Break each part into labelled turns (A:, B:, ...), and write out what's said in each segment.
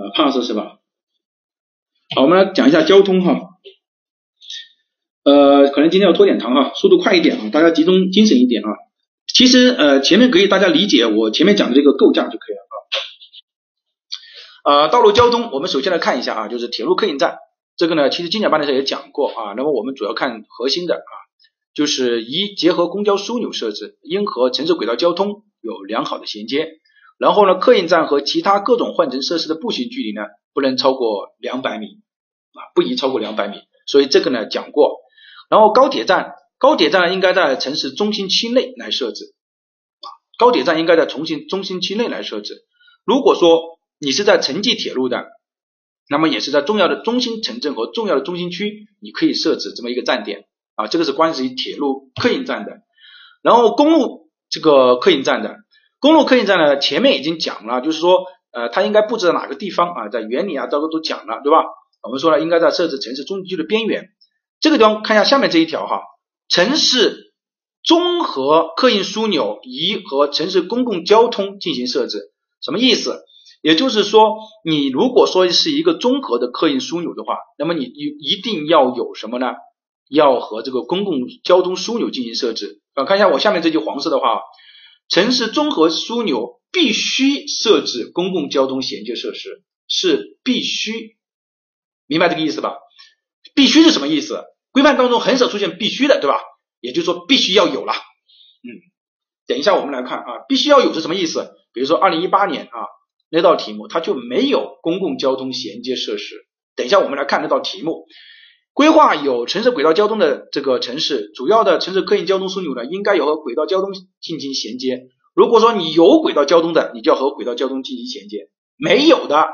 A: 呃，pass 是吧？好，我们来讲一下交通哈。呃，可能今天要拖点堂哈，速度快一点啊，大家集中精神一点啊。其实呃，前面可以大家理解我前面讲的这个构架就可以了啊。呃，道路交通，我们首先来看一下啊，就是铁路客运站。这个呢，其实精讲班的时候也讲过啊。那么我们主要看核心的啊，就是一结合公交枢纽设置，应和城市轨道交通有良好的衔接。然后呢，客运站和其他各种换乘设施的步行距离呢，不能超过两百米啊，不宜超过两百米。所以这个呢讲过。然后高铁站，高铁站应该在城市中心区内来设置啊，高铁站应该在重庆中心区内来设置。如果说你是在城际铁路的。那么也是在重要的中心城镇和重要的中心区，你可以设置这么一个站点啊，这个是关于铁路客运站的。然后公路这个客运站的，公路客运站呢，前面已经讲了，就是说呃，它应该布置在哪个地方啊，在原理啊，这个都讲了，对吧？我们说了，应该在设置城市中心区的边缘。这个地方看一下下面这一条哈，城市综合客运枢纽宜和城市公共交通进行设置，什么意思？也就是说，你如果说是一个综合的客运枢纽的话，那么你一一定要有什么呢？要和这个公共交通枢纽进行设置啊。看一下我下面这句黄色的话，城市综合枢纽必须设置公共交通衔接设施，是必须，明白这个意思吧？必须是什么意思？规范当中很少出现必须的，对吧？也就是说必须要有了。嗯，等一下我们来看啊，必须要有是什么意思？比如说二零一八年啊。那道题目它就没有公共交通衔接设施。等一下我们来看那道题目，规划有城市轨道交通的这个城市，主要的城市客运交通枢纽呢，应该有和轨道交通进行衔接。如果说你有轨道交通的，你就要和轨道交通进行衔接；没有的，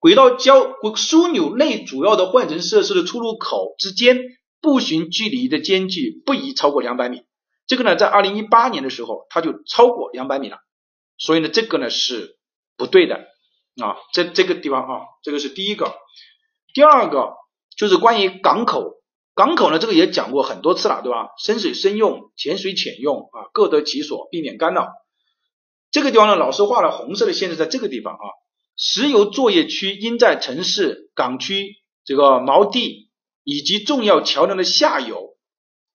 A: 轨道交枢纽内主要的换乘设施的出入口之间步行距离的间距不宜超过两百米。这个呢，在二零一八年的时候，它就超过两百米了。所以呢，这个呢是。不对的啊，这这个地方啊，这个是第一个。第二个就是关于港口，港口呢，这个也讲过很多次了，对吧？深水深用，浅水浅用啊，各得其所，避免干扰。这个地方呢，老师画了红色的线是在这个地方啊。石油作业区应在城市港区这个锚地以及重要桥梁的下游，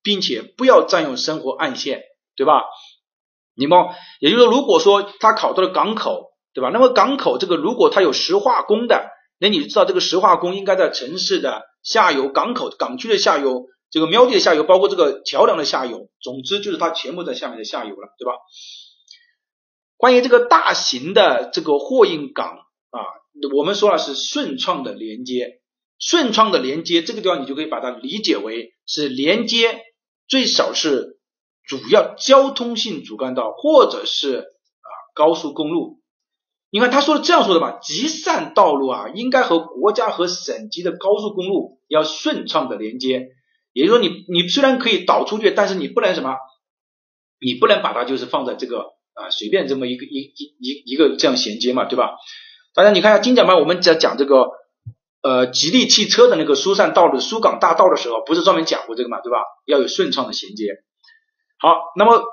A: 并且不要占用生活岸线，对吧？你们也就是说，如果说他考到了港口。对吧？那么港口这个，如果它有石化工的，那你知道这个石化工应该在城市的下游、港口、港区的下游、这个喵地的下游，包括这个桥梁的下游，总之就是它全部在下面的下游了，对吧？关于这个大型的这个货运港啊，我们说了是顺畅的连接，顺畅的连接这个地方你就可以把它理解为是连接最少是主要交通性主干道或者是啊高速公路。你看他说的这样说的吧，集散道路啊，应该和国家和省级的高速公路要顺畅的连接。也就是说，你你虽然可以导出去，但是你不能什么，你不能把它就是放在这个啊随便这么一个一一一一个这样衔接嘛，对吧？大家你看一下精讲班，我们在讲这个呃吉利汽车的那个疏散道路、疏港大道的时候，不是专门讲过这个嘛，对吧？要有顺畅的衔接。好，那么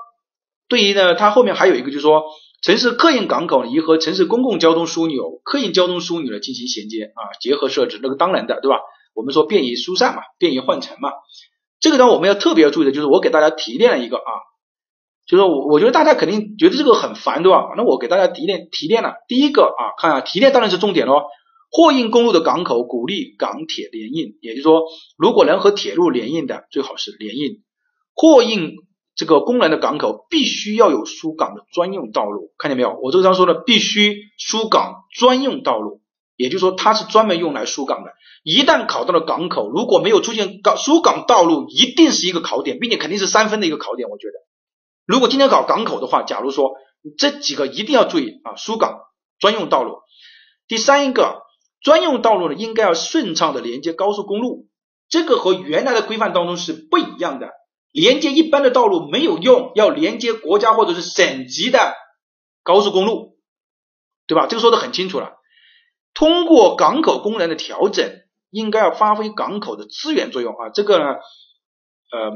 A: 对于呢，它后面还有一个就是说。城市客运港口宜和城市公共交通枢纽、客运交通枢纽呢进行衔接啊，结合设置，那个当然的，对吧？我们说便于疏散嘛，便于换乘嘛。这个呢，我们要特别要注意的就是，我给大家提炼了一个啊，就是我我觉得大家肯定觉得这个很烦，对吧？那我给大家提炼提炼了第一个啊，看啊，提炼当然是重点喽。货运公路的港口鼓励港铁联运，也就是说，如果能和铁路联运的，最好是联运货运。这个功能的港口必须要有疏港的专用道路，看见没有？我这个上说的必须疏港专用道路，也就是说它是专门用来疏港的。一旦考到了港口，如果没有出现港疏港道路，一定是一个考点，并且肯定是三分的一个考点。我觉得，如果今天考港口的话，假如说这几个一定要注意啊，疏港专用道路。第三一个专用道路呢，应该要顺畅的连接高速公路，这个和原来的规范当中是不一样的。连接一般的道路没有用，要连接国家或者是省级的高速公路，对吧？这个说的很清楚了。通过港口功能的调整，应该要发挥港口的资源作用啊。这个呢，呃，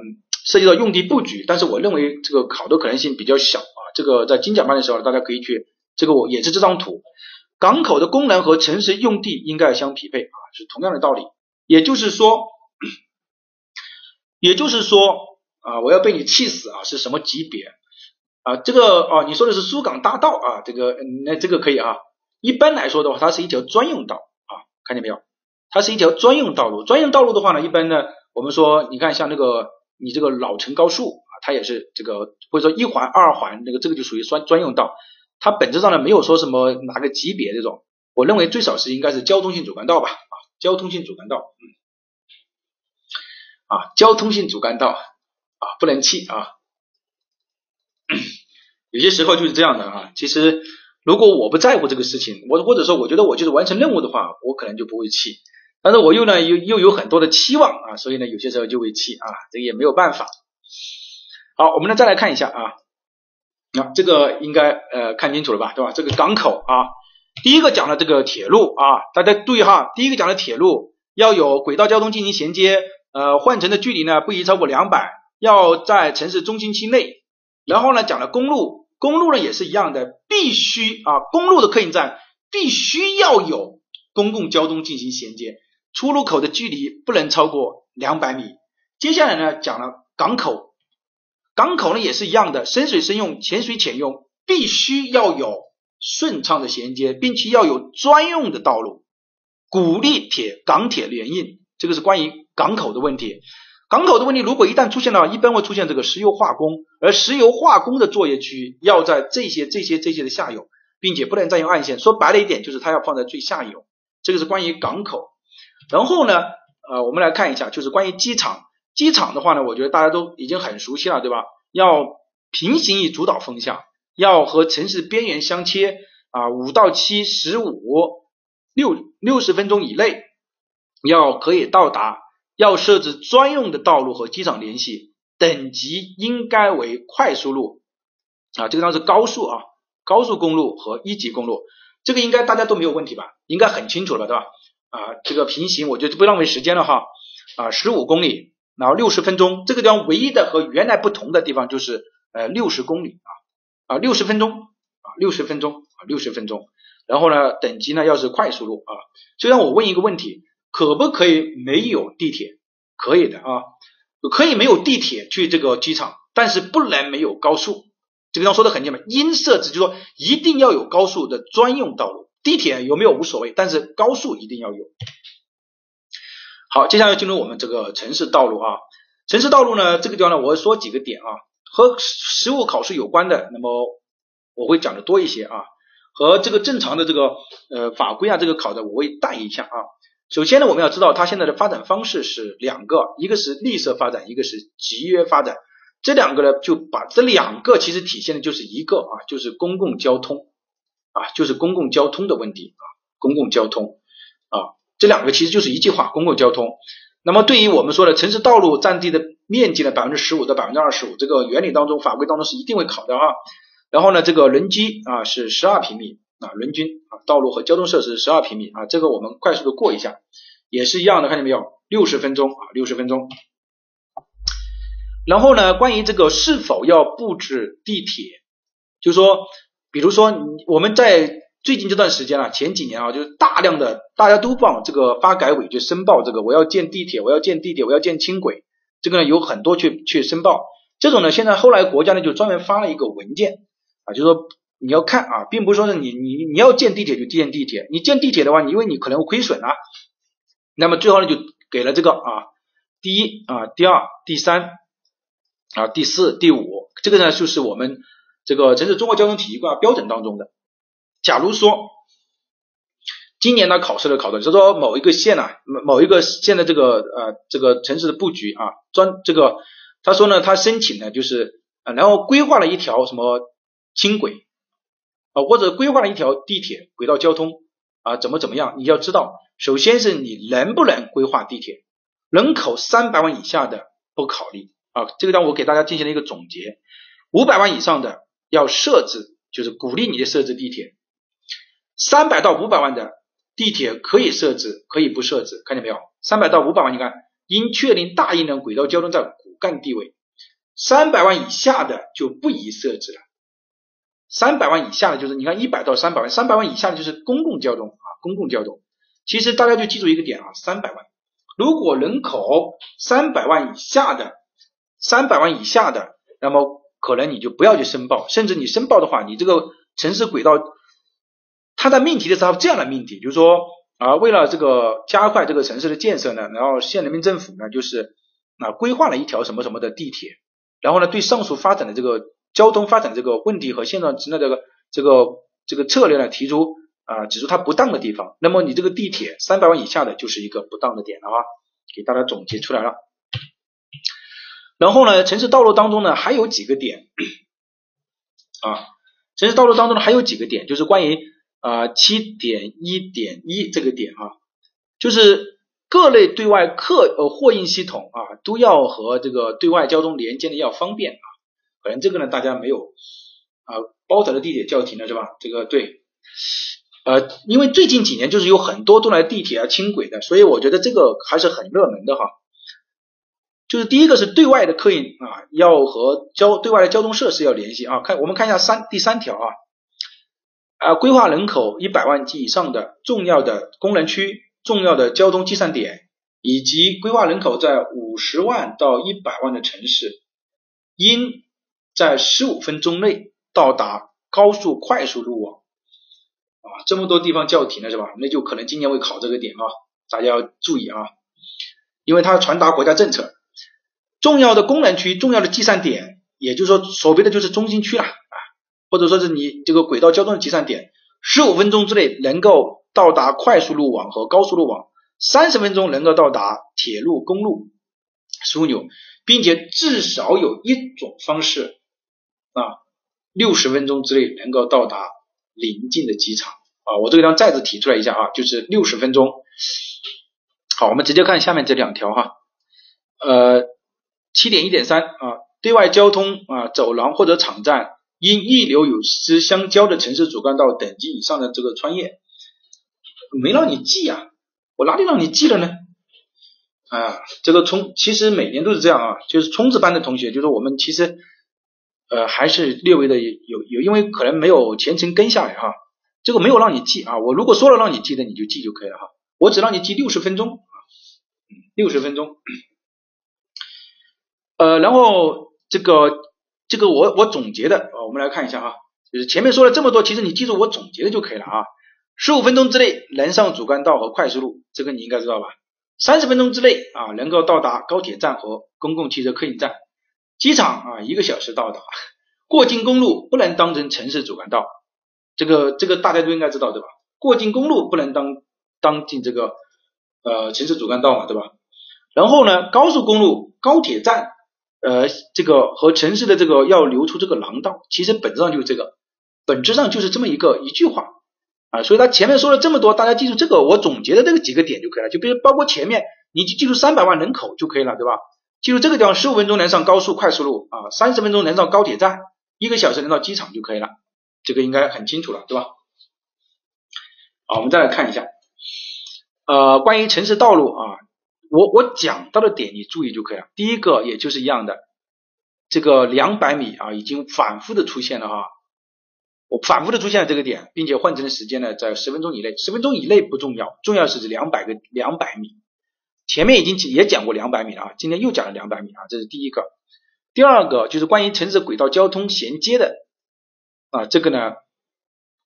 A: 涉及到用地布局，但是我认为这个考的可能性比较小啊。这个在精讲班的时候，大家可以去，这个我也是这张图。港口的功能和城市用地应该相匹配啊，是同样的道理。也就是说，也就是说啊，我要被你气死啊，是什么级别啊？这个哦，你说的是苏港大道啊，这个那这个可以啊。一般来说的话，它是一条专用道啊，看见没有？它是一条专用道路。专用道路的话呢，一般呢，我们说，你看像那个你这个老城高速啊，它也是这个或者说一环、二环那个，这个就属于专专用道。它本质上呢，没有说什么哪个级别这种。我认为最少是应该是交通性主干道吧啊，交通性主干道，嗯，啊，交通性主干道啊，不能气啊。有些时候就是这样的啊，其实。如果我不在乎这个事情，我或者说我觉得我就是完成任务的话，我可能就不会气。但是我又呢又又有很多的期望啊，所以呢有些时候就会气啊，这也没有办法。好，我们呢再来看一下啊，那这个应该呃看清楚了吧，对吧？这个港口啊，第一个讲的这个铁路啊，大家注意哈，第一个讲的铁路要有轨道交通进行衔接，呃换乘的距离呢不宜超过两百，要在城市中心区内。然后呢讲了公路。公路呢也是一样的，必须啊，公路的客运站必须要有公共交通进行衔接，出入口的距离不能超过两百米。接下来呢讲了港口，港口呢也是一样的，深水深用，浅水浅用，必须要有顺畅的衔接，并且要有专用的道路，鼓励铁港铁联运，这个是关于港口的问题。港口的问题，如果一旦出现了，一般会出现这个石油化工，而石油化工的作业区要在这些、这些、这些的下游，并且不能占用岸线。说白了一点，就是它要放在最下游。这个是关于港口。然后呢，呃，我们来看一下，就是关于机场。机场的话呢，我觉得大家都已经很熟悉了，对吧？要平行于主导风向，要和城市边缘相切啊，五到七十五六六十分钟以内，要可以到达。要设置专用的道路和机场联系，等级应该为快速路啊，这个当然是高速啊，高速公路和一级公路，这个应该大家都没有问题吧？应该很清楚了，对吧？啊，这个平行我觉得不浪费时间了哈啊，十五公里，然后六十分钟，这个地方唯一的和原来不同的地方就是呃六十公里啊啊六十分钟啊六十分钟啊六十分钟，然后呢等级呢要是快速路啊，虽然我问一个问题。可不可以没有地铁？可以的啊，可以没有地铁去这个机场，但是不能没有高速。这个地方说的很简单，应设置，就是说一定要有高速的专用道路。地铁有没有无所谓，但是高速一定要有。好，接下来进入我们这个城市道路啊，城市道路呢，这个地方呢，我说几个点啊，和实务考试有关的，那么我会讲的多一些啊，和这个正常的这个呃法规啊，这个考的我会带一下啊。首先呢，我们要知道它现在的发展方式是两个，一个是绿色发展，一个是集约发展。这两个呢，就把这两个其实体现的就是一个啊，就是公共交通啊，就是公共交通的问题啊，公共交通啊，这两个其实就是一句话，公共交通。那么对于我们说的城市道路占地的面积的百分之十五到百分之二十五，这个原理当中、法规当中是一定会考的啊。然后呢，这个人机啊是十二平米。啊，人均啊，道路和交通设施十二平米啊，这个我们快速的过一下，也是一样的，看见没有？六十分钟啊，六十分钟。然后呢，关于这个是否要布置地铁，就说，比如说我们在最近这段时间啊，前几年啊，就是大量的大家都往这个发改委去申报这个，我要建地铁，我要建地铁，我要建轻轨，这个呢有很多去去申报，这种呢，现在后来国家呢就专门发了一个文件啊，就说。你要看啊，并不是说是你你你要建地铁就建地铁，你建地铁的话，因为你可能会亏损啊。那么最后呢，就给了这个啊，第一啊，第二，第三啊，第四，第五，这个呢就是我们这个城市综合交通体系规划标准当中的。假如说今年呢考试的考的，就是说某一个县呐，某某一个县的这个呃这个城市的布局啊，专这个他说呢，他申请呢就是啊，然后规划了一条什么轻轨。啊，或者规划了一条地铁轨道交通啊，怎么怎么样？你要知道，首先是你能不能规划地铁，人口三百万以下的不考虑啊。这个让我给大家进行了一个总结，五百万以上的要设置，就是鼓励你的设置地铁。三百到五百万的地铁可以设置，可以不设置，看见没有？三百到五百万，你看应确定大一能轨道交通在骨干地位，三百万以下的就不宜设置了。三百万以下的就是你看一百到三百万，三百万以下的就是公共交通啊，公共交通。其实大家就记住一个点啊，三百万，如果人口三百万以下的，三百万以下的，那么可能你就不要去申报，甚至你申报的话，你这个城市轨道，它在命题的时候这样的命题，就是说啊，为了这个加快这个城市的建设呢，然后县人民政府呢就是啊规划了一条什么什么的地铁，然后呢对上述发展的这个。交通发展这个问题和现状的这个这个这个策略呢，提出啊指出它不当的地方，那么你这个地铁三百万以下的就是一个不当的点了啊，给大家总结出来了。然后呢，城市道路当中呢还有几个点啊，城市道路当中呢还有几个点，就是关于啊七点一点一这个点啊，就是各类对外客呃货运系统啊都要和这个对外交通连接的要方便啊。可能这个呢，大家没有啊，包头的地铁叫停了是吧？这个对，呃，因为最近几年就是有很多都来地铁啊、轻轨的，所以我觉得这个还是很热门的哈。就是第一个是对外的客运啊，要和交对外的交通设施要联系啊。看我们看一下三第三条啊，啊，规划人口一百万及以上的重要的功能区、重要的交通计算点，以及规划人口在五十万到一百万的城市，应在十五分钟内到达高速快速路网啊，这么多地方叫停了是吧？那就可能今年会考这个点啊，大家要注意啊，因为它传达国家政策，重要的功能区、重要的集散点，也就是说所谓的就是中心区了啊，或者说是你这个轨道交通的集散点，十五分钟之内能够到达快速路网和高速路网，三十分钟能够到达铁路、公路枢纽，并且至少有一种方式。啊，六十分钟之内能够到达临近的机场啊，我这个地方再次提出来一下啊，就是六十分钟。好，我们直接看下面这两条哈，呃，七点一点三啊，对外交通啊，走廊或者场站因溢流有之相交的城市主干道等级以上的这个穿越，没让你记啊，我哪里让你记了呢？啊，这个冲其实每年都是这样啊，就是冲刺班的同学，就是我们其实。呃，还是略微的有有，因为可能没有全程跟下来哈，这个没有让你记啊，我如果说了让你记的，你就记就可以了哈，我只让你记六十分钟啊，六十分钟，呃，然后这个这个我我总结的啊，我们来看一下哈，就是前面说了这么多，其实你记住我总结的就可以了啊，十五分钟之内能上主干道和快速路，这个你应该知道吧？三十分钟之内啊，能够到达高铁站和公共汽车客运站。机场啊，一个小时到达。过境公路不能当成城市主干道，这个这个大家都应该知道对吧？过境公路不能当当进这个呃城市主干道嘛，对吧？然后呢，高速公路、高铁站呃这个和城市的这个要留出这个廊道，其实本质上就是这个，本质上就是这么一个一句话啊。所以他前面说了这么多，大家记住这个我总结的这个几个点就可以了。就比如包括前面，你就记住三百万人口就可以了，对吧？记住这个地方，十五分钟能上高速快速路啊，三十分钟能上高铁站，一个小时能到机场就可以了，这个应该很清楚了，对吧？好，我们再来看一下，呃，关于城市道路啊，我我讲到的点你注意就可以了。第一个也就是一样的，这个两百米啊，已经反复的出现了哈，我反复的出现了这个点，并且换乘的时间呢在十分钟以内，十分钟以内不重要，重要是指两百个两百米。前面已经也讲过两百米了啊，今天又讲了两百米啊，这是第一个。第二个就是关于城市轨道交通衔接的啊，这个呢，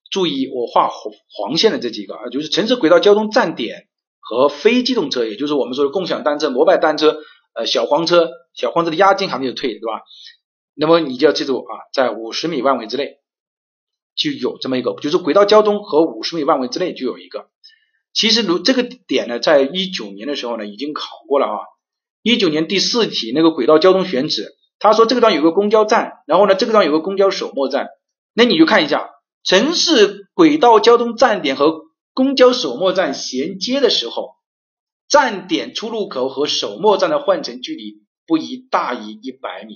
A: 注意我画黄黄线的这几个啊，就是城市轨道交通站点和非机动车，也就是我们说的共享单车、摩拜单车、呃小黄车，小黄车的押金还没有退，对吧？那么你就要记住啊，在五十米范围之内就有这么一个，就是轨道交通和五十米范围之内就有一个。其实如这个点呢，在一九年的时候呢，已经考过了啊。一九年第四题那个轨道交通选址，他说这个地方有个公交站，然后呢这个地方有个公交首末站，那你就看一下城市轨道交通站点和公交首末站衔接的时候，站点出入口和首末站的换乘距离不宜大于一百米。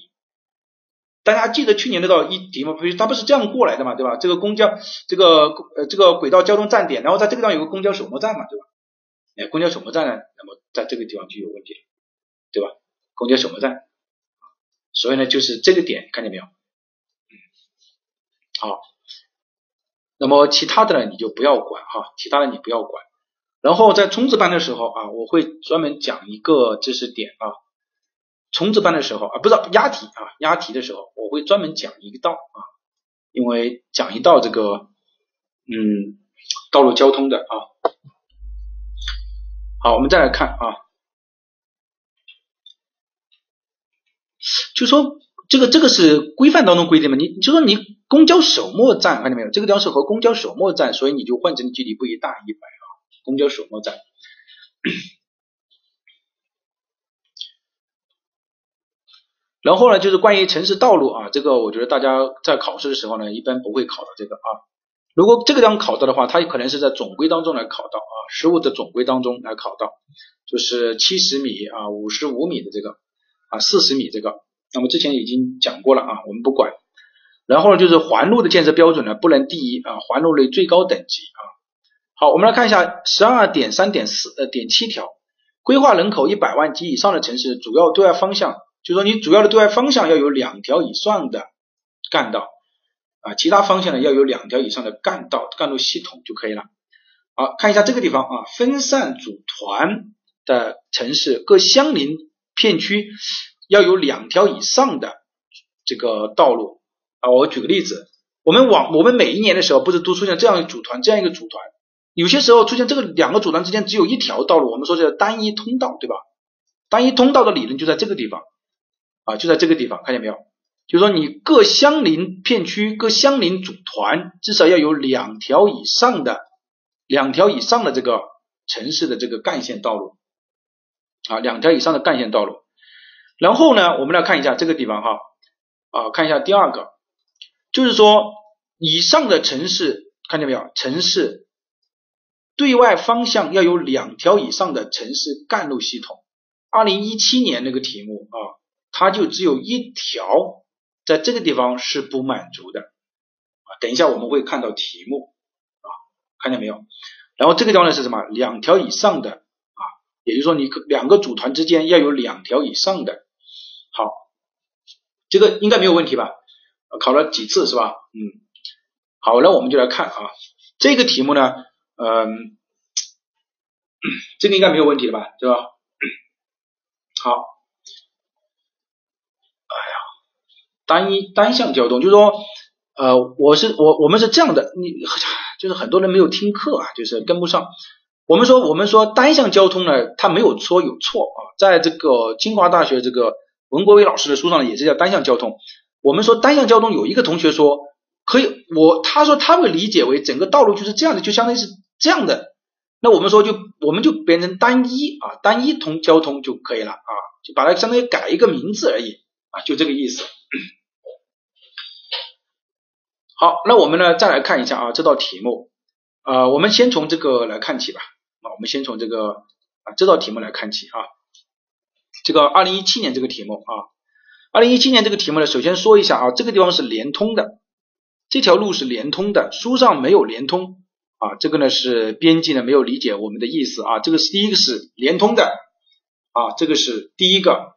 A: 大家记得去年那道一题吗？不是，它不是这样过来的嘛，对吧？这个公交，这个呃，这个轨道交通站点，然后在这个地方有个公交首末站嘛，对吧？哎，公交首末站呢，那么在这个地方就有问题了，对吧？公交首末站，所以呢，就是这个点，看见没有？好，那么其他的呢你就不要管哈，其他的你不要管。然后在冲刺班的时候啊，我会专门讲一个知识点啊。冲刺班的时候啊，不是押题啊，押题的时候我会专门讲一道啊，因为讲一道这个嗯道路交通的啊。好，我们再来看啊，就说这个这个是规范当中规定嘛，你就说你公交首末站看见没有？这个地方是和公交首末站，所以你就换乘距离不宜大于一百啊，公交首末站。然后呢，就是关于城市道路啊，这个我觉得大家在考试的时候呢，一般不会考到这个啊。如果这个地方考到的话，它可能是在总规当中来考到啊，实物的总规当中来考到，就是七十米啊、五十五米的这个啊、四十米这个。那么之前已经讲过了啊，我们不管。然后呢，就是环路的建设标准呢，不能低于啊环路类最高等级啊。好，我们来看一下十二点三点四呃点七条，规划人口一百万及以上的城市主要对外方向。就说你主要的对外方向要有两条以上的干道啊，其他方向呢要有两条以上的干道干路系统就可以了。好，看一下这个地方啊，分散组团的城市各相邻片区要有两条以上的这个道路啊。我举个例子，我们往我们每一年的时候不是都出现这样一组团这样一个组团，有些时候出现这个两个组团之间只有一条道路，我们说叫单一通道，对吧？单一通道的理论就在这个地方。啊，就在这个地方，看见没有？就是说，你各相邻片区、各相邻组团，至少要有两条以上的、两条以上的这个城市的这个干线道路啊，两条以上的干线道路。然后呢，我们来看一下这个地方哈，啊，看一下第二个，就是说，以上的城市看见没有？城市对外方向要有两条以上的城市干路系统。二零一七年那个题目啊。它就只有一条，在这个地方是不满足的啊。等一下我们会看到题目啊，看见没有？然后这个地方呢是什么？两条以上的啊，也就是说你两个组团之间要有两条以上的。好，这个应该没有问题吧？考了几次是吧？嗯，好，那我们就来看啊，这个题目呢，嗯，这个应该没有问题了吧？对吧？好。单一单向交通，就是说，呃，我是我我们是这样的，你就是很多人没有听课啊，就是跟不上。我们说我们说单向交通呢，它没有说有错啊，在这个清华大学这个文国伟老师的书上也是叫单向交通。我们说单向交通，有一个同学说可以，我他说他会理解为整个道路就是这样的，就相当于是这样的。那我们说就我们就变成单一啊，单一通交通就可以了啊，就把它相当于改一个名字而已啊，就这个意思。好，那我们呢再来看一下啊这道题目，呃，我们先从这个来看起吧。啊，我们先从这个啊这道题目来看起啊。这个二零一七年这个题目啊，二零一七年这个题目呢，首先说一下啊，这个地方是连通的，这条路是连通的，书上没有连通啊，这个呢是编辑呢没有理解我们的意思啊，这个是第一个是连通的啊，这个是第一个。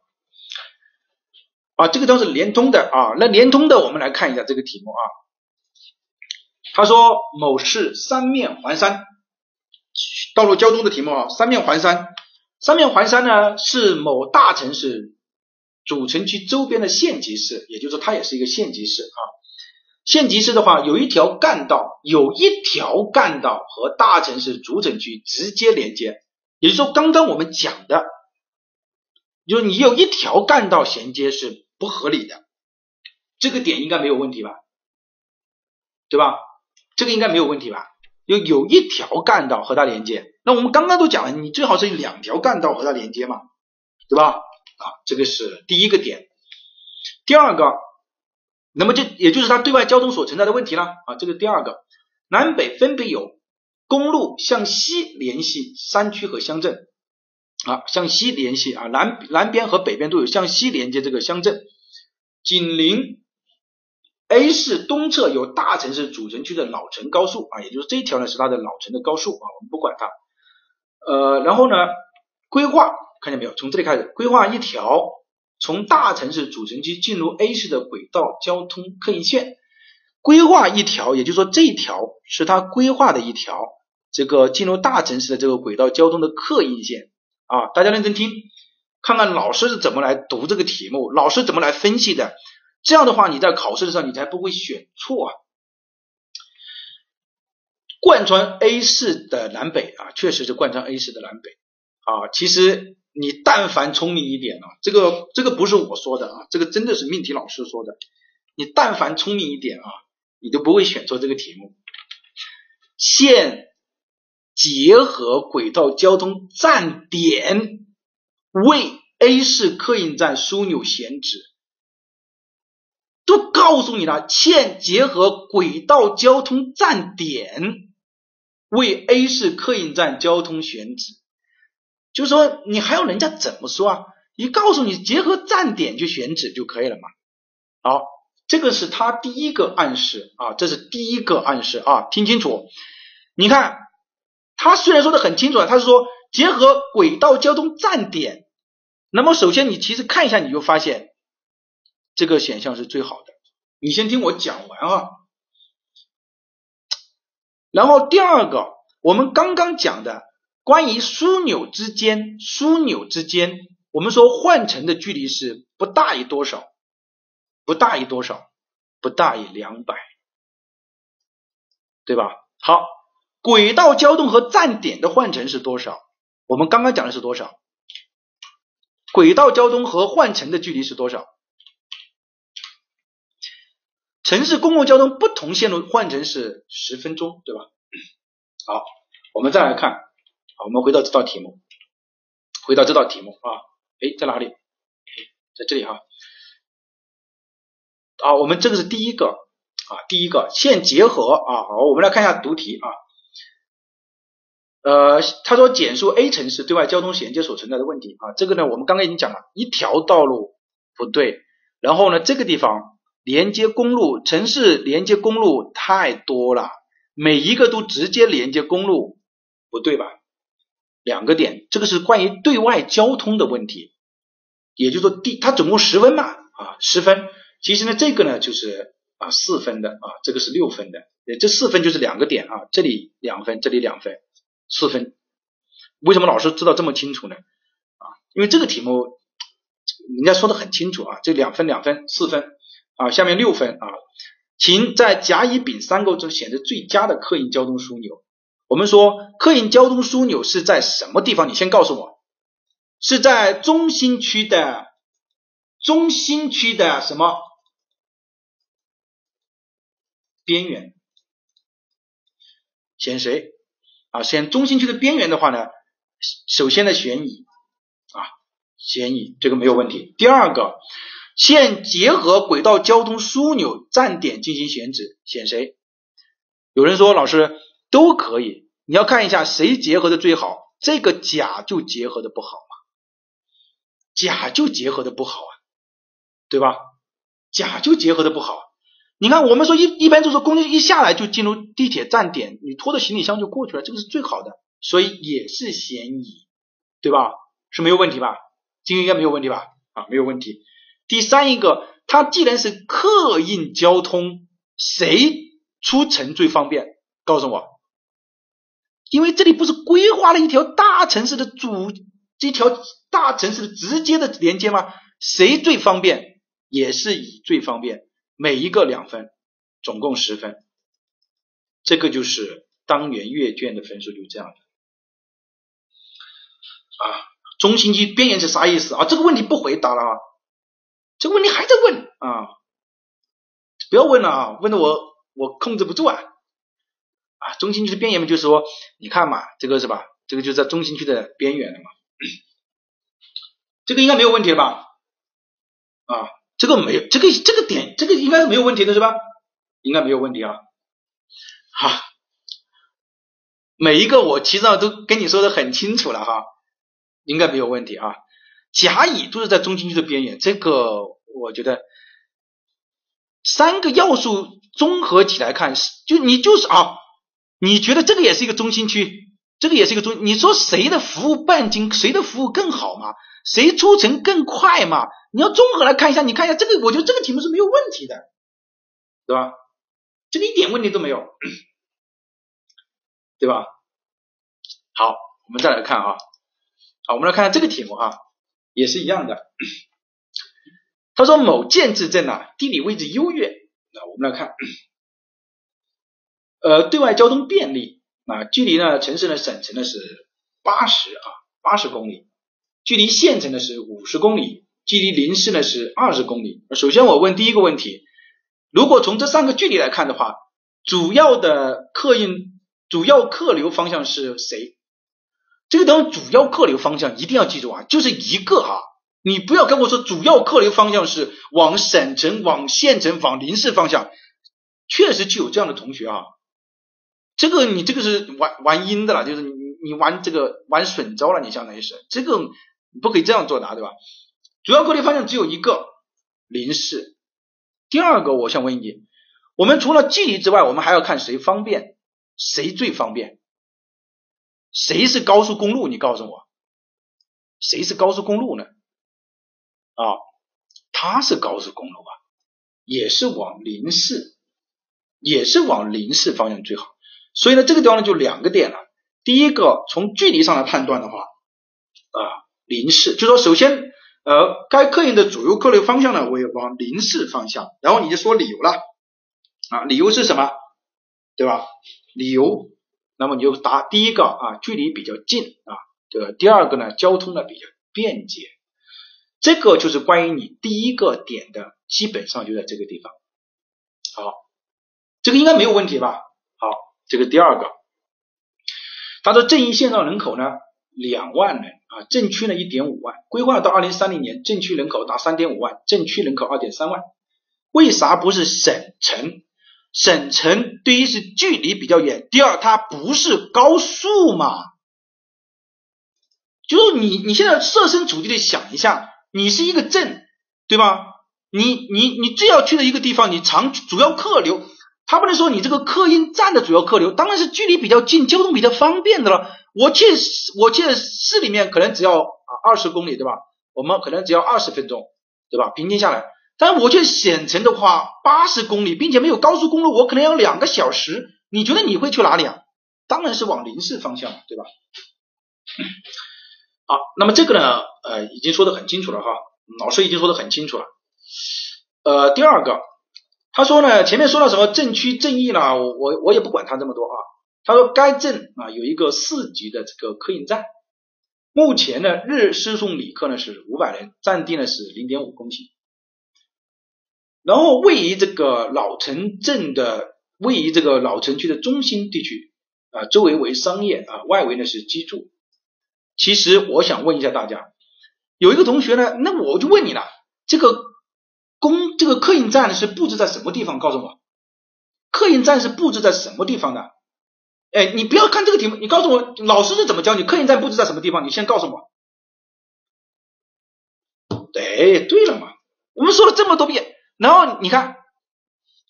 A: 啊，这个都是连通的啊。那连通的，我们来看一下这个题目啊。他说某市三面环山，道路交通的题目啊。三面环山，三面环山呢是某大城市主城区周边的县级市，也就是说它也是一个县级市啊。县级市的话，有一条干道，有一条干道和大城市主城区直接连接，也就是说刚刚我们讲的，就是你有一条干道衔接是。不合理的，这个点应该没有问题吧？对吧？这个应该没有问题吧？有有一条干道和它连接，那我们刚刚都讲了，你最好是两条干道和它连接嘛，对吧？啊，这个是第一个点。第二个，那么就也就是它对外交通所存在的问题了啊，这个第二个，南北分别有公路向西联系山区和乡镇。啊，向西联系啊，南南边和北边都有向西连接这个乡镇。紧邻 A 市东侧有大城市主城区的老城高速啊，也就是这一条呢是它的老城的高速啊，我们不管它。呃，然后呢，规划看见没有？从这里开始规划一条从大城市主城区进入 A 市的轨道交通客运线。规划一条，也就是说这一条是它规划的一条这个进入大城市的这个轨道交通的客运线啊，大家认真听，看看老师是怎么来读这个题目，老师怎么来分析的，这样的话你在考试的时候你才不会选错啊。贯穿 A 市的南北啊，确实是贯穿 A 市的南北啊。其实你但凡聪明一点啊，这个这个不是我说的啊，这个真的是命题老师说的。你但凡聪明一点啊，你都不会选错这个题目。线结合轨道交通站点为 A 市客运站枢纽选址，都告诉你了。欠结合轨道交通站点。为 A 市客运站交通选址，就是说你还要人家怎么说啊？一告诉你结合站点去选址就可以了嘛。好，这个是他第一个暗示啊，这是第一个暗示啊，听清楚。你看，他虽然说的很清楚啊，他是说结合轨道交通站点，那么首先你其实看一下你就发现这个选项是最好的。你先听我讲完啊。然后第二个，我们刚刚讲的关于枢纽之间，枢纽之间，我们说换乘的距离是不大于多少？不大于多少？不大于两百，对吧？好，轨道交通和站点的换乘是多少？我们刚刚讲的是多少？轨道交通和换乘的距离是多少？城市公共交通不同线路换乘是十分钟，对吧？好，我们再来看，好我们回到这道题目，回到这道题目啊，哎，在哪里？在这里哈。啊，我们这个是第一个啊，第一个线结合啊，好，我们来看一下读题啊。呃，他说简述 A 城市对外交通衔接所存在的问题啊，这个呢，我们刚刚已经讲了一条道路不对，然后呢，这个地方。连接公路，城市连接公路太多了，每一个都直接连接公路，不对吧？两个点，这个是关于对外交通的问题，也就是说，第它总共十分嘛，啊，十分。其实呢，这个呢就是啊四分的啊，这个是六分的，这四分就是两个点啊，这里两分，这里两分，四分。为什么老师知道这么清楚呢？啊，因为这个题目人家说的很清楚啊，这两分两分四分。啊，下面六分啊，请在甲、乙、丙三个中选择最佳的客运交通枢纽。我们说客运交通枢纽是在什么地方？你先告诉我，是在中心区的中心区的什么边缘？选谁？啊，选中心区的边缘的话呢，首先呢选乙啊，选乙这个没有问题。第二个。现结合轨道交通枢纽站点进行选址，选谁？有人说老师都可以，你要看一下谁结合的最好。这个甲就结合的不好嘛，甲就结合的不好啊，对吧？甲就结合的不好。你看我们说一一般就是公交一下来就进入地铁站点，你拖着行李箱就过去了，这个是最好的，所以也是嫌疑，对吧？是没有问题吧？这个应该没有问题吧？啊，没有问题。第三一个，它既然是客运交通，谁出城最方便？告诉我，因为这里不是规划了一条大城市的主，这条大城市的直接的连接吗？谁最方便？也是以最方便，每一个两分，总共十分，这个就是当年阅卷的分数，就这样的。啊，中心区边缘是啥意思啊？这个问题不回答了啊。这个问题还在问啊！不要问了啊！问的我我控制不住啊！啊，中心区的边缘嘛，就是说，你看嘛，这个是吧？这个就在中心区的边缘了嘛。这个应该没有问题了吧？啊，这个没有，这个这个点，这个应该是没有问题的是吧？应该没有问题啊。好，每一个我其实上都跟你说的很清楚了哈，应该没有问题啊。甲乙都是在中心区的边缘，这个我觉得三个要素综合起来看，就你就是啊，你觉得这个也是一个中心区，这个也是一个中，你说谁的服务半径，谁的服务更好嘛？谁出城更快嘛？你要综合来看一下，你看一下这个，我觉得这个题目是没有问题的，对吧？这个一点问题都没有，对吧？好，我们再来看啊，好，我们来看看这个题目啊，也是一样的。他说某建制镇啊，地理位置优越，那我们来看，呃，对外交通便利啊，距离呢城市呢省城呢是八十啊八十公里，距离县城呢是五十公里，距离邻市呢是二十公里。首先我问第一个问题。如果从这三个距离来看的话，主要的客运、主要客流方向是谁？这个地方主要客流方向一定要记住啊，就是一个哈，你不要跟我说主要客流方向是往省城、往县城、往邻市方向，确实就有这样的同学啊。这个你这个是玩玩阴的了，就是你你玩这个玩损招了，你相当于是这个不可以这样作答，对吧？主要客流方向只有一个邻市。第二个，我想问你，我们除了距离之外，我们还要看谁方便，谁最方便？谁是高速公路？你告诉我，谁是高速公路呢？啊，它是高速公路啊，也是往临市，也是往临市方向最好。所以呢，这个地方呢就两个点了。第一个，从距离上来判断的话，啊，临市，就说首先。而该客运的主要客流方向呢为往临市方向，然后你就说理由了啊，理由是什么？对吧？理由，那么你就答第一个啊，距离比较近啊，这个第二个呢，交通呢比较便捷，这个就是关于你第一个点的，基本上就在这个地方。好，这个应该没有问题吧？好，这个第二个，他说正义县道人口呢两万人。啊，镇区呢一点五万，规划到二零三零年，镇区人口达三点五万，镇区人口二点三万。为啥不是省城？省城第一是距离比较远，第二它不是高速嘛？就是你你现在设身处地的想一下，你是一个镇，对吧？你你你最要去的一个地方，你长主要客流，他不能说你这个客运站的主要客流，当然是距离比较近，交通比较方便的了。我去我去市里面可能只要啊二十公里对吧？我们可能只要二十分钟对吧？平均下来，但我去县城的话八十公里，并且没有高速公路，我可能要两个小时。你觉得你会去哪里啊？当然是往临市方向对吧？好，那么这个呢呃已经说的很清楚了哈，老师已经说的很清楚了。呃，第二个，他说呢前面说到什么镇区镇义呢？我我我也不管他这么多啊。他说，该镇啊有一个四级的这个客运站，目前呢日输送旅客呢是五百人，占地呢是零点五公顷，然后位于这个老城镇的，位于这个老城区的中心地区啊，周围为商业啊，外围呢是居住。其实我想问一下大家，有一个同学呢，那我就问你了，这个公这个客运站是布置在什么地方？告诉我，客运站是布置在什么地方的？哎，你不要看这个题目，你告诉我老师是怎么教你？客运站布置在什么地方？你先告诉我。对，对了嘛，我们说了这么多遍，然后你看，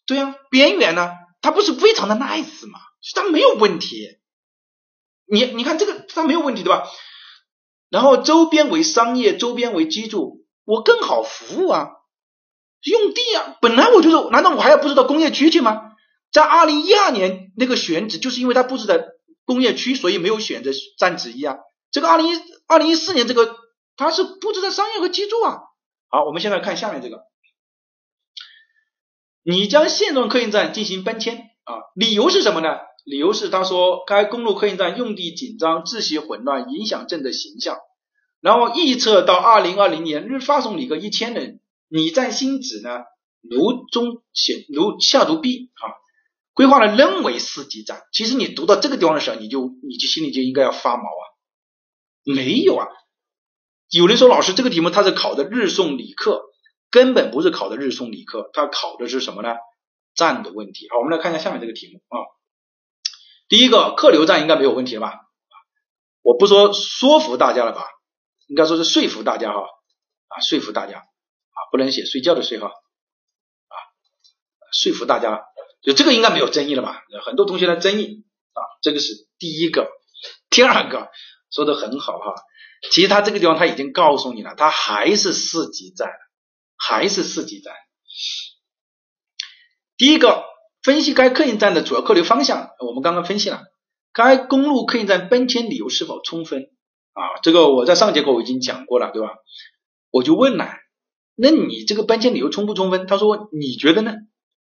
A: 对呀，边缘呢，它不是非常的 nice 嘛，它没有问题。你你看这个它没有问题对吧？然后周边为商业，周边为居住，我更好服务啊，用地啊，本来我就是，难道我还要布置到工业区去吗？在二零一二年那个选址，就是因为它布置在工业区，所以没有选择站址一啊。这个二零一二零一四年这个它是布置在商业和居住啊。好，我们现在看下面这个，你将现状客运站进行搬迁啊，理由是什么呢？理由是他说该公路客运站用地紧张，秩序混乱，影响镇的形象。然后预测到二零二零年日发送旅客一千人，拟站新址呢，如中写如下图 B 啊。规划了仍为四级站，其实你读到这个地方的时候，你就你就心里就应该要发毛啊！没有啊，有人说老师这个题目他是考的日送旅客，根本不是考的日送旅客，他考的是什么呢？站的问题。好，我们来看一下下面这个题目啊。第一个客流站应该没有问题了吧？我不说说服大家了吧，应该说是说服大家哈啊，说服大家不能写睡觉的睡哈啊，说服大家。就这个应该没有争议了吧？很多同学的争议啊，这个是第一个。第二个说的很好哈，其实他这个地方他已经告诉你了，他还是四级站，还是四级站。第一个分析该客运站的主要客流方向，我们刚刚分析了。该公路客运站搬迁理由是否充分啊？这个我在上节课我已经讲过了，对吧？我就问了，那你这个搬迁理由充不充分？他说你觉得呢？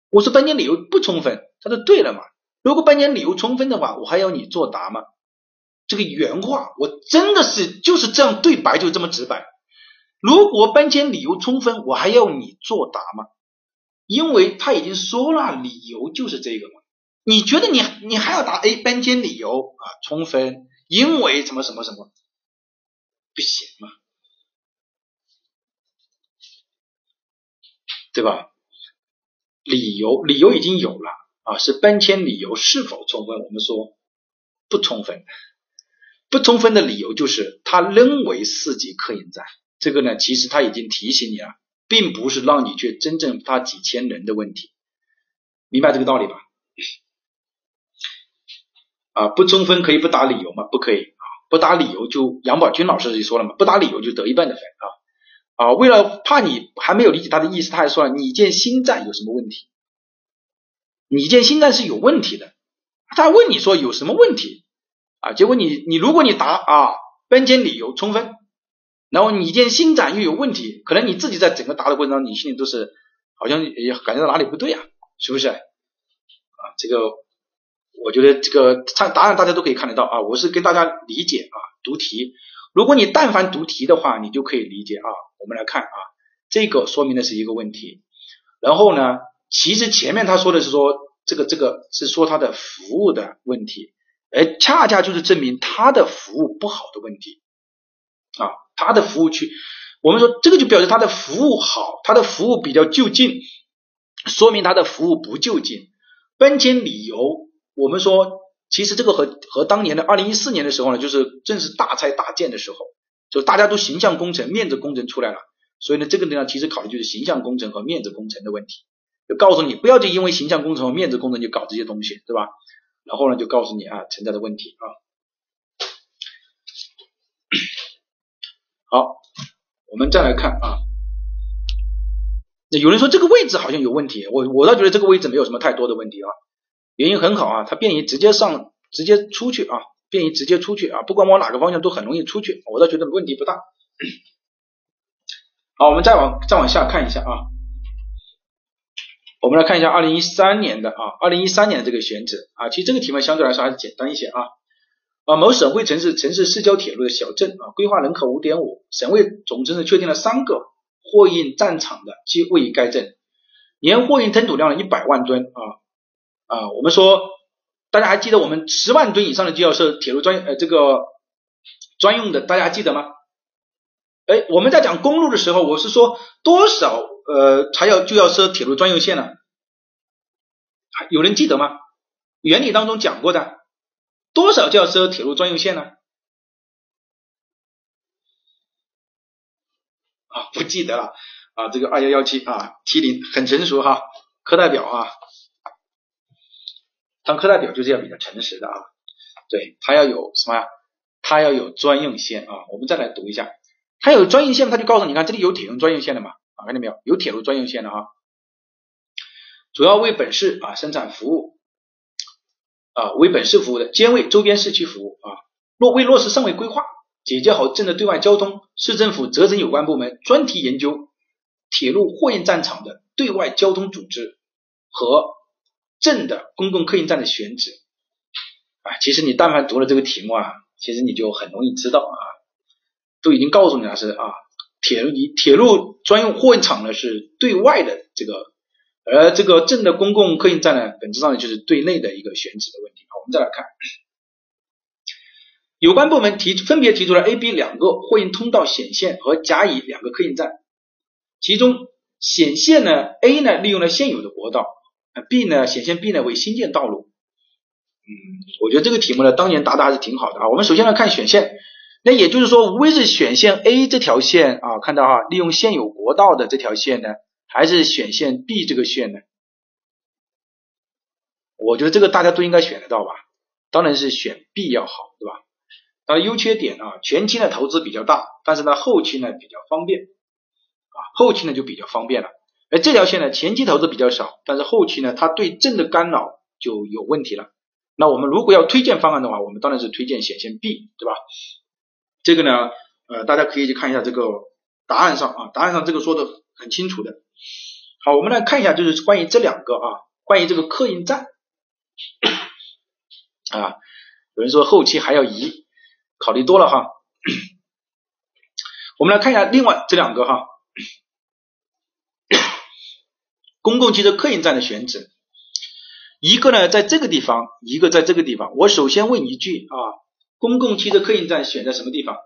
A: 我说搬迁理由不充分。他说对了嘛，如果搬迁理由充分的话，我还要你作答吗？这个原话我真的是就是这样对白，就这么直白。如果搬迁理由充分，我还要你作答吗？因为他已经说了，理由就是这个嘛。你觉得你你还要答 A 搬迁理由啊充分，因为什么什么什么不行嘛？对吧？理由理由已经有了啊，是搬迁理由是否充分？我们说不充分，不充分的理由就是他认为四级客运站这个呢，其实他已经提醒你了，并不是让你去真正发几千人的问题，明白这个道理吧？啊，不充分可以不打理由吗？不可以啊，不打理由就杨宝军老师就说了嘛，不打理由就得一半的分啊啊！为了怕你还没有理解他的意思，他还说了，你建新站有什么问题？你建新站是有问题的，他问你说有什么问题啊？结果你你如果你答啊，搬迁理由充分，然后你建新站又有问题，可能你自己在整个答的过程当中，你心里都是好像也感觉到哪里不对啊，是不是？啊，这个。我觉得这个看答案大家都可以看得到啊，我是跟大家理解啊读题。如果你但凡读题的话，你就可以理解啊。我们来看啊，这个说明的是一个问题。然后呢，其实前面他说的是说这个这个是说他的服务的问题，而恰恰就是证明他的服务不好的问题啊。他的服务区，我们说这个就表示他的服务好，他的服务比较就近，说明他的服务不就近。搬迁理由。我们说，其实这个和和当年的二零一四年的时候呢，就是正是大拆大建的时候，就大家都形象工程、面子工程出来了，所以呢，这个呢，其实考虑就是形象工程和面子工程的问题，就告诉你不要就因为形象工程和面子工程就搞这些东西，对吧？然后呢，就告诉你啊存在的问题啊。好，我们再来看啊，那有人说这个位置好像有问题，我我倒觉得这个位置没有什么太多的问题啊。原因很好啊，它便于直接上，直接出去啊，便于直接出去啊，不管往哪个方向都很容易出去，我倒觉得问题不大。好，我们再往再往下看一下啊，我们来看一下二零一三年的啊，二零一三年的这个选址啊，其实这个题目相对来说还是简单一些啊啊，某省会城市城市市郊铁路的小镇啊，规划人口五点五，省会总城市确定了三个货运站场的即位于该镇，年货运吞吐量呢一百万吨啊。啊，我们说，大家还记得我们十万吨以上的就要设铁路专呃这个专用的，大家还记得吗？哎，我们在讲公路的时候，我是说多少呃才要就要设铁路专用线呢？有人记得吗？原理当中讲过的，多少就要设铁路专用线呢？啊，不记得了啊，这个二幺幺七啊，T 零很成熟哈，课代表啊。当课代表就是要比较诚实的啊，对他要有什么呀？他要有专用线啊。我们再来读一下，他有专用线，他就告诉你看，这里有铁路专用线的嘛啊，看见没有？有铁路专用线的啊，主要为本市啊生产服务啊，为本市服务的，兼为周边市区服务啊。落为落实上位规划，解决好镇的对外交通，市政府责成有关部门专题研究铁路货运站场的对外交通组织和。镇的公共客运站的选址啊，其实你但凡读了这个题目啊，其实你就很容易知道啊，都已经告诉你了是啊，铁路铁路专用货运场呢是对外的这个，而这个镇的公共客运站呢，本质上就是对内的一个选址的问题。好，我们再来看，有关部门提分别提出了 A、B 两个货运通道显线和甲、乙两个客运站，其中显线呢 A 呢利用了现有的国道。B 呢，显线 B 呢为新建道路。嗯，我觉得这个题目呢，当年答的还是挺好的啊。我们首先来看选线，那也就是说，无非是选线 A 这条线啊，看到哈，利用现有国道的这条线呢，还是选线 B 这个线呢？我觉得这个大家都应该选得到吧？当然是选 B 要好，对吧？它的优缺点啊，前期呢投资比较大，但是呢后期呢比较方便啊，后期呢就比较方便了。而这条线呢，前期投资比较少，但是后期呢，它对正的干扰就有问题了。那我们如果要推荐方案的话，我们当然是推荐显线 B，对吧？这个呢，呃，大家可以去看一下这个答案上啊，答案上这个说的很清楚的。好，我们来看一下，就是关于这两个啊，关于这个客运站啊，有人说后期还要移，考虑多了哈。我们来看一下另外这两个哈，公共汽车客运站的选址，一个呢在这个地方，一个在这个地方。我首先问一句啊，公共汽车客运站选在什么地方？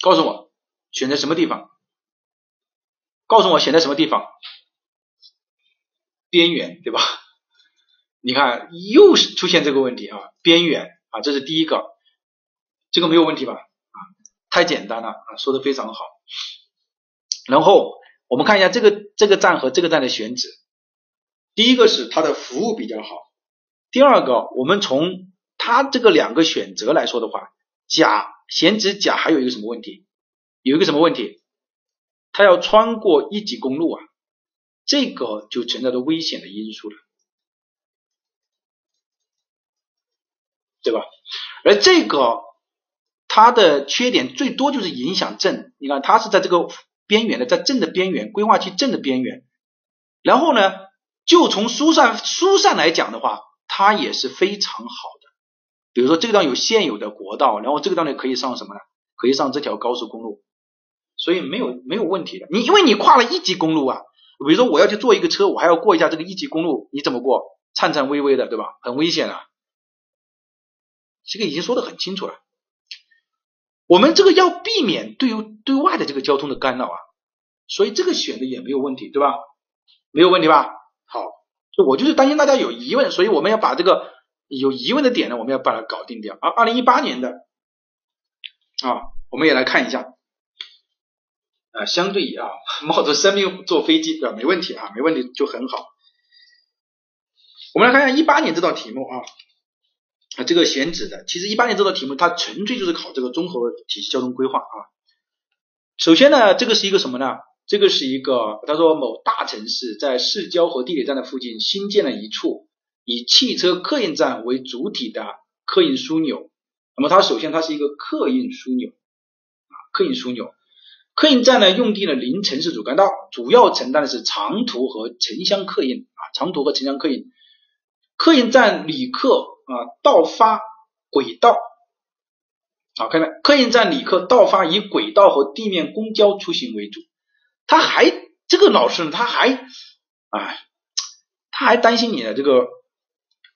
A: 告诉我选在什么地方？告诉我选在什么地方？边缘对吧？你看又是出现这个问题啊，边缘啊，这是第一个，这个没有问题吧？啊，太简单了啊，说的非常好。然后我们看一下这个这个站和这个站的选址，第一个是它的服务比较好，第二个我们从它这个两个选择来说的话，甲选址甲还有一个什么问题？有一个什么问题？它要穿过一级公路啊，这个就存在着危险的因素了。对吧？而这个它的缺点最多就是影响正，你看它是在这个边缘的，在镇的边缘，规划区镇的边缘。然后呢，就从疏散疏散来讲的话，它也是非常好的。比如说这个地方有现有的国道，然后这个地方可以上什么呢？可以上这条高速公路，所以没有没有问题的。你因为你跨了一级公路啊，比如说我要去坐一个车，我还要过一下这个一级公路，你怎么过？颤颤巍巍的，对吧？很危险啊。这个已经说的很清楚了，我们这个要避免对对外的这个交通的干扰啊，所以这个选的也没有问题，对吧？没有问题吧？好，我就是担心大家有疑问，所以我们要把这个有疑问的点呢，我们要把它搞定掉。啊，二零一八年的啊，我们也来看一下啊，相对啊，冒着生命坐飞机对吧？没问题啊，没问题就很好。我们来看一下一八年这道题目啊。啊，这个选址的，其实一八年这道题目它纯粹就是考这个综合体系交通规划啊。首先呢，这个是一个什么呢？这个是一个他说某大城市在市郊和地铁站的附近新建了一处以汽车客运站为主体的客运枢纽。那么它首先它是一个客运枢纽啊，客运枢纽。客运站呢用地呢临城市主干道，主要承担的是长途和城乡客运啊，长途和城乡客运。客运站旅客。啊，到发轨道，好，看到客运站旅客到发以轨道和地面公交出行为主。他还这个老师呢，他还哎，他还担心你的这个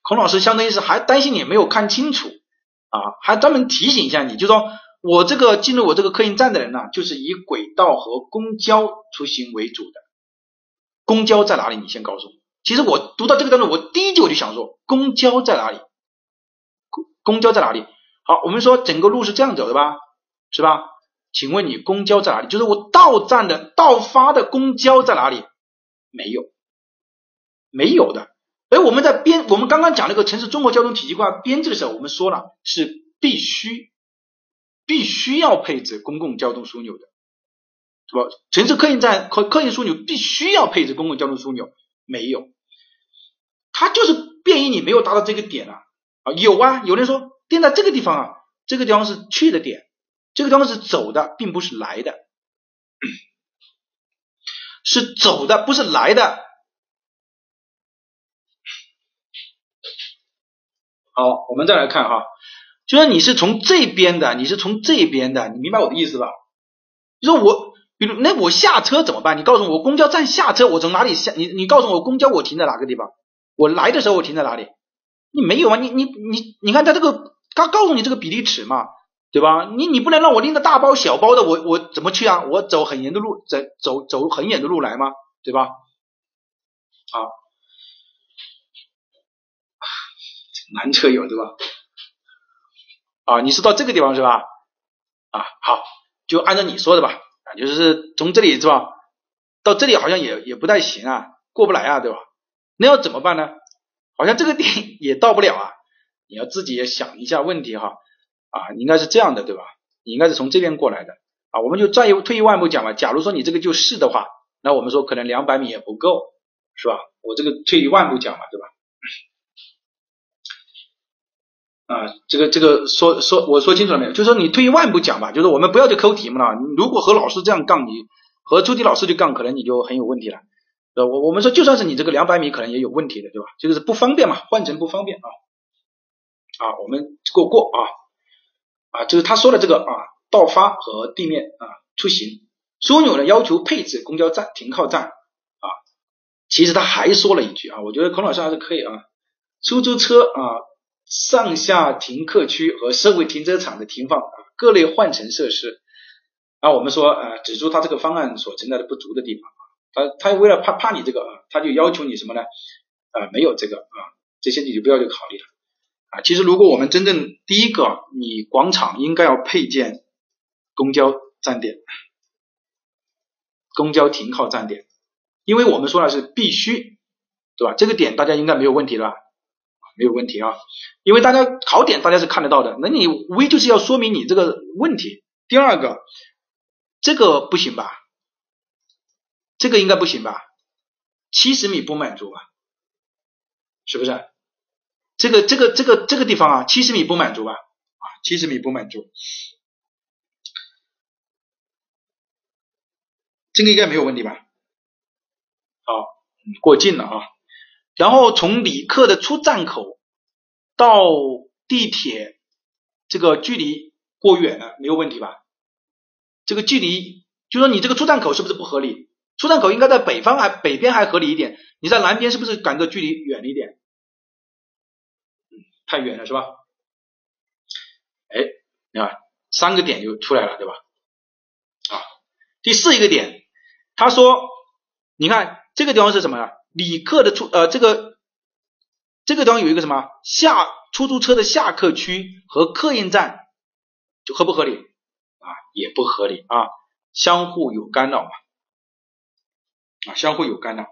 A: 孔老师，相当于是还担心你没有看清楚啊，还专门提醒一下你，就说我这个进入我这个客运站的人呢，就是以轨道和公交出行为主的。公交在哪里？你先告诉我。其实我读到这个当中，我第一句我就想说，公交在哪里？公交在哪里？好，我们说整个路是这样走的吧，是吧？请问你公交在哪里？就是我到站的到发的公交在哪里？没有，没有的。而我们在编，我们刚刚讲那个城市综合交通体系规划编制的时候，我们说了是必须必须要配置公共交通枢纽的，是吧？城市客运站和客运枢纽必须要配置公共交通枢纽，没有，它就是便于你没有达到这个点啊。啊，有啊，有人说定在这个地方啊，这个地方是去的点，这个地方是走的，并不是来的，是走的，不是来的。好，我们再来看哈，就说你是从这边的，你是从这边的，你明白我的意思吧？就说我，比如那我下车怎么办？你告诉我，我公交站下车，我从哪里下？你你告诉我，公交我停在哪个地方？我来的时候我停在哪里？你没有啊？你你你你看他这个，他告诉你这个比例尺嘛，对吧？你你不能让我拎着大包小包的，我我怎么去啊？我走很远的路，走走走很远的路来吗？对吧？啊，男车友对吧？啊，你是到这个地方是吧？啊，好，就按照你说的吧，啊，就是从这里是吧？到这里好像也也不太行啊，过不来啊，对吧？那要怎么办呢？好像这个点 也到不了啊！你要自己也想一下问题哈啊，应该是这样的对吧？你应该是从这边过来的啊。我们就再退一万步讲吧，假如说你这个就是的话那我们说可能两百米也不够，是吧？我这个退一万步讲嘛，对吧？啊，这个这个说说我说清楚了没有？就是说你退一万步讲吧，就是我们不要去抠题目了。如果和老师这样杠，你和出题老师去杠，可能你就很有问题了。呃，我我们说就算是你这个两百米，可能也有问题的，对吧？这个是不方便嘛，换乘不方便啊。啊，我们过过啊啊，就是他说的这个啊，到发和地面啊出行，枢纽呢要求配置公交站停靠站啊。其实他还说了一句啊，我觉得孔老师还是可以啊，出租车啊。上下停客区和社会停车场的停放啊，各类换乘设施啊，我们说呃，指出他这个方案所存在的不足的地方，他他为了怕怕你这个啊，他就要求你什么呢？啊，没有这个啊，这些你就不要去考虑了啊。其实如果我们真正第一个，你广场应该要配建公交站点、公交停靠站点，因为我们说的是必须，对吧？这个点大家应该没有问题了？没有问题啊，因为大家考点大家是看得到的，那你无非就是要说明你这个问题。第二个，这个不行吧？这个应该不行吧？七十米不满足吧？是不是？这个这个这个这个地方啊，七十米不满足吧？啊，七十米不满足，这个应该没有问题吧？好，过近了啊。然后从李克的出站口到地铁，这个距离过远了，没有问题吧？这个距离，就说你这个出站口是不是不合理？出站口应该在北方还北边还合理一点，你在南边是不是感觉距离远了一点？太远了是吧？哎，你看三个点就出来了，对吧？啊，第四一个点，他说，你看这个地方是什么？呢？旅客的出呃这个这个地方有一个什么下出租车的下客区和客运站，就合不合理啊？也不合理啊，相互有干扰嘛啊，相互有干扰，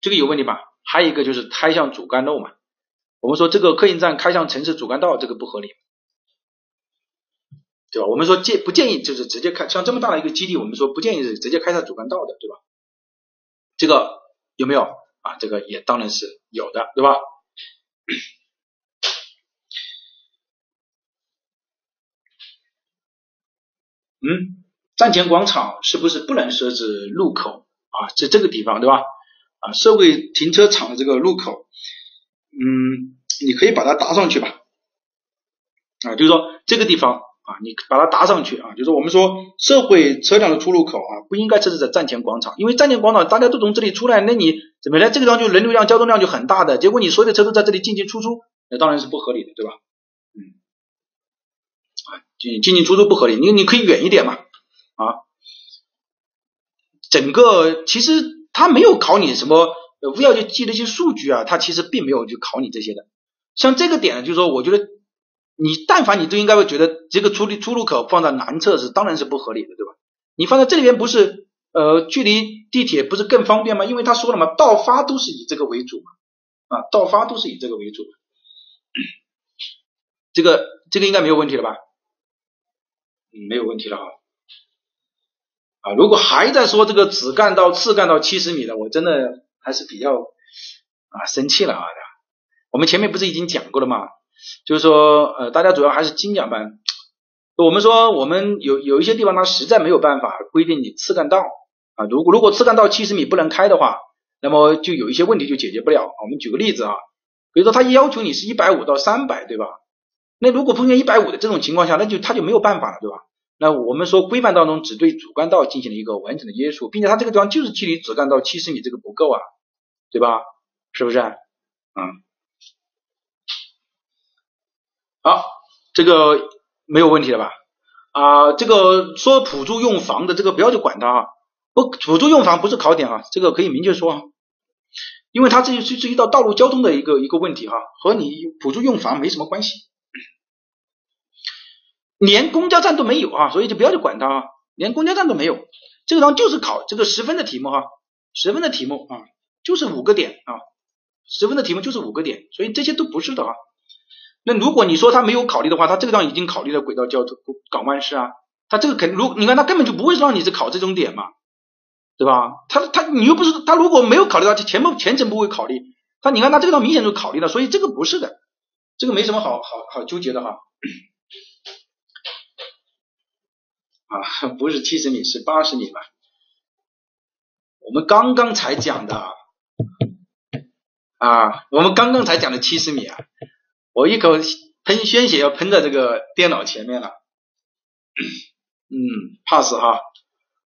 A: 这个有问题吧？还有一个就是开向主干路嘛，我们说这个客运站开向城市主干道，这个不合理，对吧？我们说建不建议就是直接开，像这么大的一个基地，我们说不建议是直接开在主干道的，对吧？这个。有没有啊？这个也当然是有的，对吧？嗯，站前广场是不是不能设置路口啊？在这个地方，对吧？啊，社会停车场的这个路口，嗯，你可以把它搭上去吧？啊，就是说这个地方。啊，你把它搭上去啊，就是我们说社会车辆的出入口啊，不应该设置在站前广场，因为站前广场大家都从这里出来，那你怎么呢？这个地方就人流量、交通量就很大的，结果你所有的车都在这里进进出出，那当然是不合理的，对吧？嗯，啊，进进进出出不合理，你你可以远一点嘛，啊，整个其实他没有考你什么无要去记那些数据啊，他其实并没有去考你这些的，像这个点呢，就是说我觉得。你但凡你都应该会觉得这个出出入口放在南侧是当然是不合理的，对吧？你放在这里边不是呃距离地铁不是更方便吗？因为他说了嘛，到发都是以这个为主嘛，啊，到发都是以这个为主，这个这个应该没有问题了吧？嗯，没有问题了哈。啊，如果还在说这个只干到次干到七十米的，我真的还是比较啊生气了啊！我们前面不是已经讲过了吗？就是说，呃，大家主要还是精讲班。我们说，我们有有一些地方，它实在没有办法规定你次干道啊。如果如果次干道七十米不能开的话，那么就有一些问题就解决不了。我们举个例子啊，比如说他要求你是一百五到三百，对吧？那如果碰见一百五的这种情况下，那就他就没有办法了，对吧？那我们说规范当中只对主干道进行了一个完整的约束，并且它这个地方就是距离主干道七十米，这个不够啊，对吧？是不是？嗯。好，这个没有问题了吧？啊，这个说辅助用房的这个不要去管它啊，不辅助用房不是考点啊，这个可以明确说，因为它这是是一道道路交通的一个一个问题哈，和你辅助用房没什么关系，连公交站都没有啊，所以就不要去管它啊，连公交站都没有，这个地方就是考这个十分的题目哈，十分的题目啊，就是五个点啊，十分的题目就是五个点，所以这些都不是的啊。那如果你说他没有考虑的话，他这个地方已经考虑了轨道交通、港湾式啊，他这个肯如你看他根本就不会让你去考这种点嘛，对吧？他他你又不是他如果没有考虑到前部前程不会考虑，他你看他这个地方明显就考虑了，所以这个不是的，这个没什么好好好纠结的哈。啊，不是七十米是八十米吧？我们刚刚才讲的啊，我们刚刚才讲的七十米啊，我一口喷鲜血要喷在这个电脑前面了，嗯，pass 哈。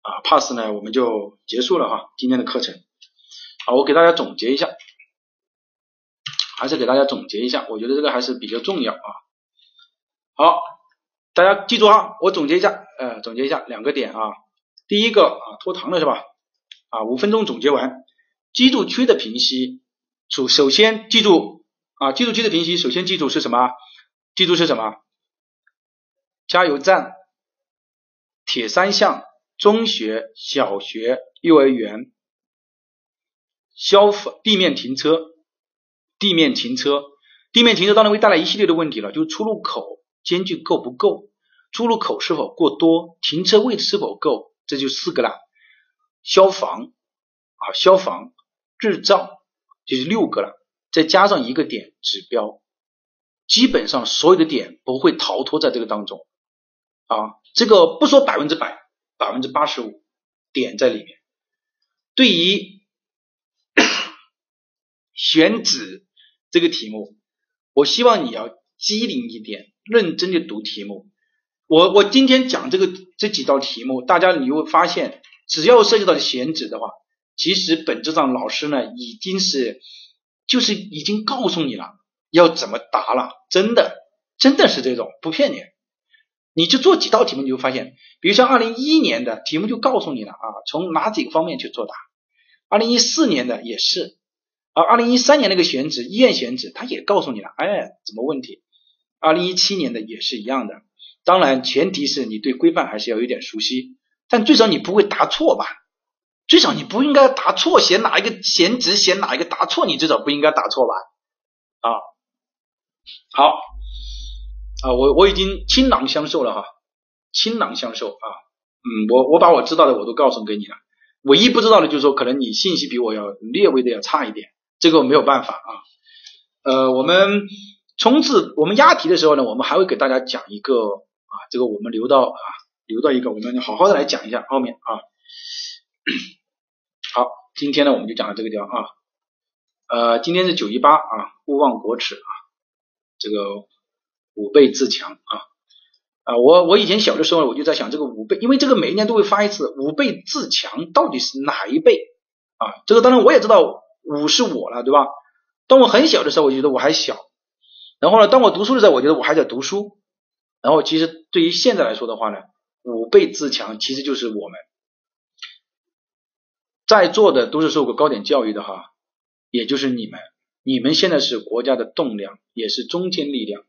A: 啊，pass 呢，我们就结束了哈，今天的课程。好，我给大家总结一下，还是给大家总结一下，我觉得这个还是比较重要啊。好，大家记住啊，我总结一下，呃，总结一下两个点啊。第一个啊，拖堂了是吧？啊，五分钟总结完，居住区的平息，首首先记住啊，居住区的平息，首先记住是什么？记住是什么？加油站，铁三项。中学、小学、幼儿园，消防地面停车，地面停车，地面停车当然会带来一系列的问题了，就是出入口间距够不够，出入口是否过多，停车位是否够，这就四个了。消防啊，消防日照就是六个了，再加上一个点指标，基本上所有的点不会逃脱在这个当中啊，这个不说百分之百。百分之八十五点在里面。对于 选址这个题目，我希望你要机灵一点，认真的读题目。我我今天讲这个这几道题目，大家你会发现，只要涉及到选址的话，其实本质上老师呢已经是就是已经告诉你了要怎么答了，真的真的是这种，不骗你。你去做几道题目，你就发现，比如像二零一一年的题目就告诉你了啊，从哪几个方面去作答。二零一四年的也是，啊二零一三年那个选址医院选址，他也告诉你了，哎，怎么问题？二零一七年的也是一样的。当然，前提是你对规范还是要有点熟悉，但最少你不会答错吧？最少你不应该答错，写哪一个选址，写哪一个答错，你至少不应该答错吧？啊，好。啊，我我已经倾囊相授了哈，倾囊相授啊，嗯，我我把我知道的我都告诉给你了，唯一不知道的就是说可能你信息比我要略微的要差一点，这个没有办法啊，呃，我们冲刺我们押题的时候呢，我们还会给大家讲一个啊，这个我们留到啊留到一个，我们好好的来讲一下后面啊，好，今天呢我们就讲到这个地方啊，呃，今天是九一八啊，勿忘国耻啊，这个。五倍自强啊啊！我我以前小的时候我就在想这个五倍，因为这个每一年都会发一次五倍自强到底是哪一倍啊？这个当然我也知道五是我了，对吧？当我很小的时候，我觉得我还小，然后呢，当我读书的时候，我觉得我还在读书，然后其实对于现在来说的话呢，五倍自强其实就是我们。在座的都是受过高点教育的哈，也就是你们，你们现在是国家的栋梁，也是中坚力量。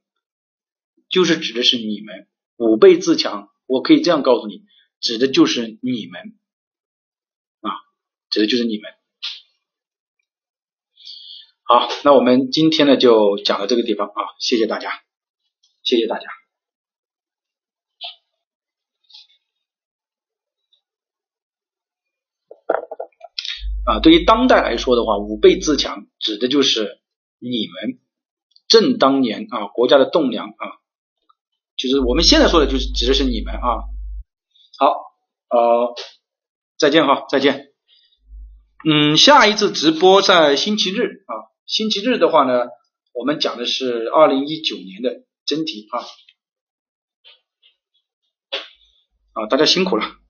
A: 就是指的是你们。五倍自强，我可以这样告诉你，指的就是你们。啊，指的就是你们。好，那我们今天呢就讲到这个地方啊，谢谢大家，谢谢大家。啊，对于当代来说的话，五倍自强指的就是你们正当年啊国家的栋梁啊。就是我们现在说的，就是指的是你们啊。好，呃，再见哈，再见。嗯，下一次直播在星期日啊，星期日的话呢，我们讲的是二零一九年的真题啊。啊，大家辛苦了。